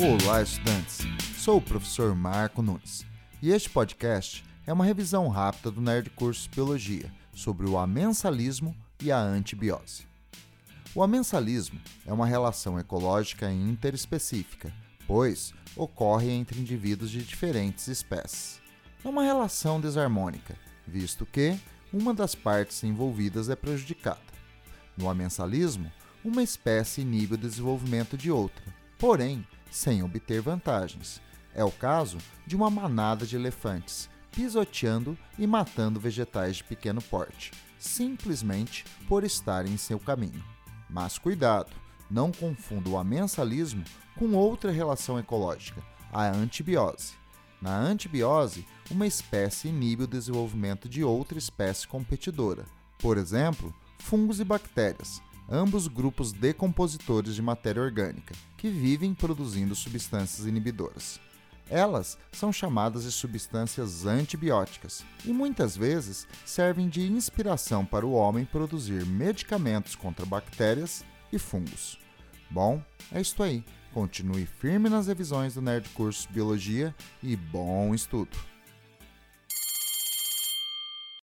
Olá, estudantes! Sou o professor Marco Nunes e este podcast é uma revisão rápida do Nerd Curso Biologia sobre o amensalismo e a antibiose. O amensalismo é uma relação ecológica interespecífica, pois ocorre entre indivíduos de diferentes espécies. É uma relação desarmônica, visto que uma das partes envolvidas é prejudicada. No amensalismo, uma espécie inibe o desenvolvimento de outra, porém sem obter vantagens. É o caso de uma manada de elefantes pisoteando e matando vegetais de pequeno porte, simplesmente por estarem em seu caminho. Mas cuidado, não confunda o amensalismo com outra relação ecológica, a antibiose. Na antibiose, uma espécie inibe o desenvolvimento de outra espécie competidora, por exemplo, fungos e bactérias, ambos grupos decompositores de matéria orgânica, que vivem produzindo substâncias inibidoras. Elas são chamadas de substâncias antibióticas e muitas vezes servem de inspiração para o homem produzir medicamentos contra bactérias e fungos. Bom, é isto aí. Continue firme nas revisões do Nerd Curso Biologia e bom estudo!